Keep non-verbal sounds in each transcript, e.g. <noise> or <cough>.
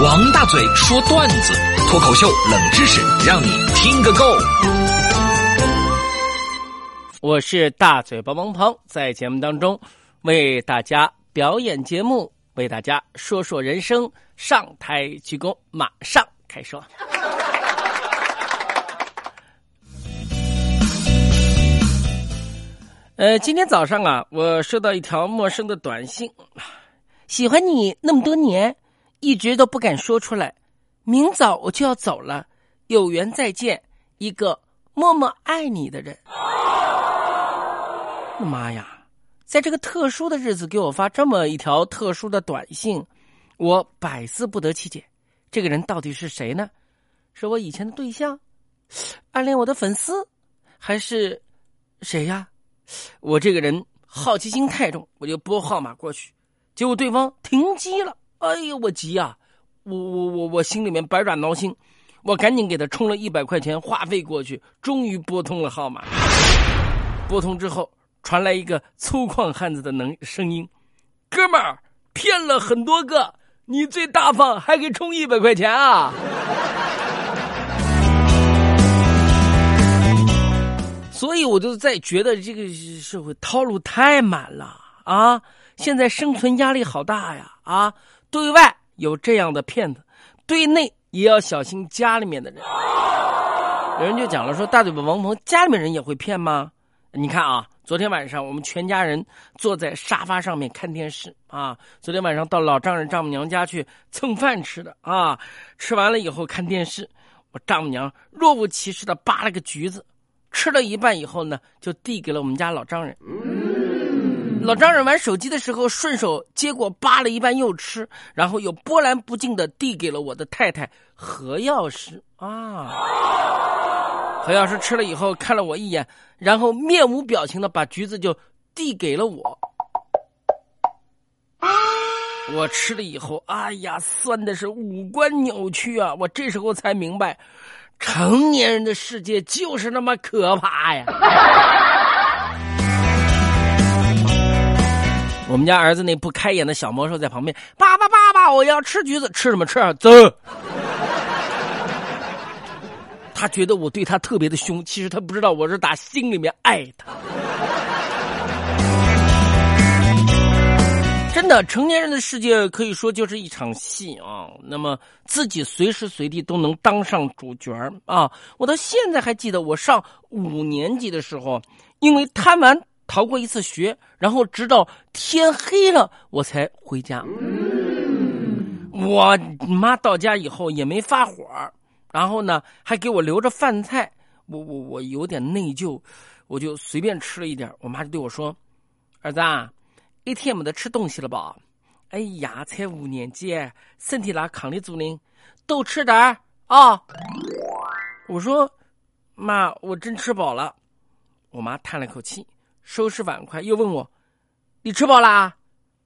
王大嘴说段子，脱口秀冷知识，让你听个够。我是大嘴巴王鹏，在节目当中为大家表演节目，为大家说说人生。上台鞠躬，马上开说。<laughs> 呃，今天早上啊，我收到一条陌生的短信，喜欢你那么多年，一直都不敢说出来，明早我就要走了，有缘再见，一个默默爱你的人。妈呀，在这个特殊的日子给我发这么一条特殊的短信，我百思不得其解，这个人到底是谁呢？是我以前的对象，暗恋我的粉丝，还是谁呀？我这个人好奇心太重，我就拨号码过去，结果对方停机了。哎呦，我急啊！我我我我心里面百爪挠心，我赶紧给他充了一百块钱话费过去，终于拨通了号码。拨通之后，传来一个粗犷汉子的能声音：“哥们儿，骗了很多个，你最大方，还给充一百块钱啊！” <laughs> 所以，我就在觉得这个社会套路太满了啊！现在生存压力好大呀！啊，对外有这样的骗子，对内也要小心家里面的人。有人就讲了说：“大嘴巴王鹏家里面人也会骗吗？”你看啊，昨天晚上我们全家人坐在沙发上面看电视啊。昨天晚上到老丈人丈母娘家去蹭饭吃的啊。吃完了以后看电视，我丈母娘若无其事的扒了个橘子。吃了一半以后呢，就递给了我们家老丈人。老丈人玩手机的时候，顺手接过扒了一半又吃，然后又波澜不惊的递给了我的太太何药师啊。何药师吃了以后看了我一眼，然后面无表情的把橘子就递给了我。我吃了以后，哎呀，酸的是五官扭曲啊！我这时候才明白。成年人的世界就是那么可怕呀！我们家儿子那不开眼的小魔兽在旁边，爸爸爸爸，我要吃橘子，吃什么吃啊？走！<laughs> 他觉得我对他特别的凶，其实他不知道我是打心里面爱他。<laughs> 真的，成年人的世界可以说就是一场戏啊。那么自己随时随地都能当上主角啊！我到现在还记得，我上五年级的时候，因为贪玩逃过一次学，然后直到天黑了我才回家。我妈到家以后也没发火，然后呢还给我留着饭菜。我我我有点内疚，我就随便吃了一点。我妈就对我说：“儿子。”啊。一天没得吃东西了吧？哎呀，才五年级，身体哪扛得住呢？多吃点啊！我说，妈，我真吃饱了。我妈叹了口气，收拾碗筷，又问我：“你吃饱啦？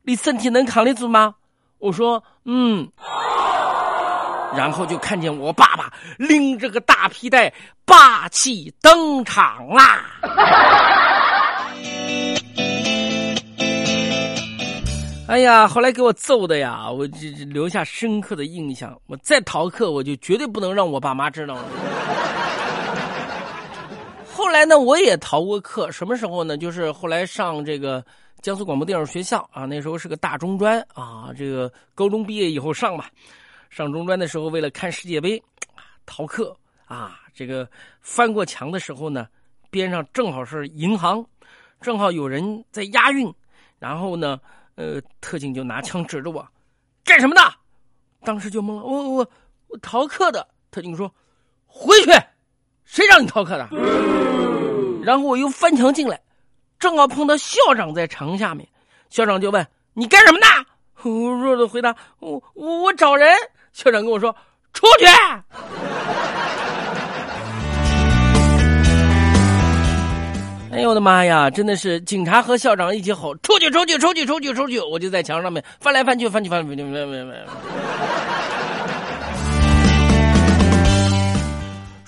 你身体能扛得住吗？”我说：“嗯。”然后就看见我爸爸拎着个大皮袋，霸气登场啦！<laughs> 哎呀，后来给我揍的呀，我这留下深刻的印象。我再逃课，我就绝对不能让我爸妈知道了。那，我也逃过课，什么时候呢？就是后来上这个江苏广播电视学校啊，那时候是个大中专啊，这个高中毕业以后上吧。上中专的时候，为了看世界杯，逃课啊，这个翻过墙的时候呢，边上正好是银行，正好有人在押运，然后呢。呃，特警就拿枪指着我，干什么的？当时就懵了。我我我逃课的。特警说：“回去，谁让你逃课的？”然后我又翻墙进来，正好碰到校长在墙下面。校长就问：“你干什么呢？”我弱弱回答：“我我我找人。”校长跟我说：“出去。”哎呦我的妈呀！真的是警察和校长一起吼：“出去，出去，出去，出去，出去！”我就在墙上面翻来翻去，翻去翻去，翻翻翻翻。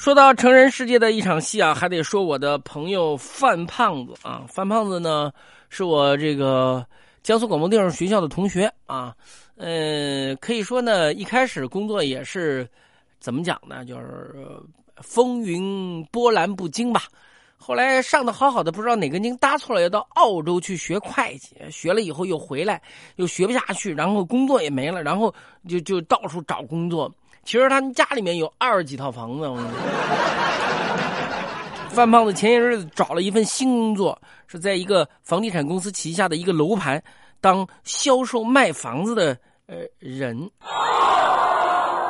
说到成人世界的一场戏啊，还得说我的朋友范胖子啊。范胖子呢，是我这个江苏广播电视学校的同学啊，呃，可以说呢，一开始工作也是怎么讲呢，就是风云波澜不惊吧。后来上的好好的，不知道哪根筋搭错了，要到澳洲去学会计，学了以后又回来，又学不下去，然后工作也没了，然后就就到处找工作。其实他们家里面有二十几套房子。范胖 <laughs> 子前些日子找了一份新工作，是在一个房地产公司旗下的一个楼盘当销售卖房子的呃人。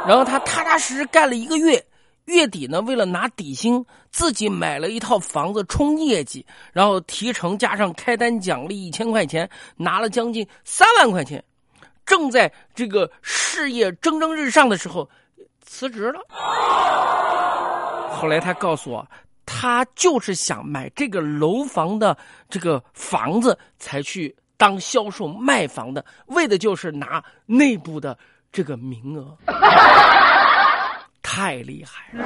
然后他踏踏实实干了一个月。月底呢，为了拿底薪，自己买了一套房子冲业绩，然后提成加上开单奖励一千块钱，拿了将近三万块钱。正在这个事业蒸蒸日上的时候，辞职了。后来他告诉我，他就是想买这个楼房的这个房子，才去当销售卖房的，为的就是拿内部的这个名额。<laughs> 太厉害了！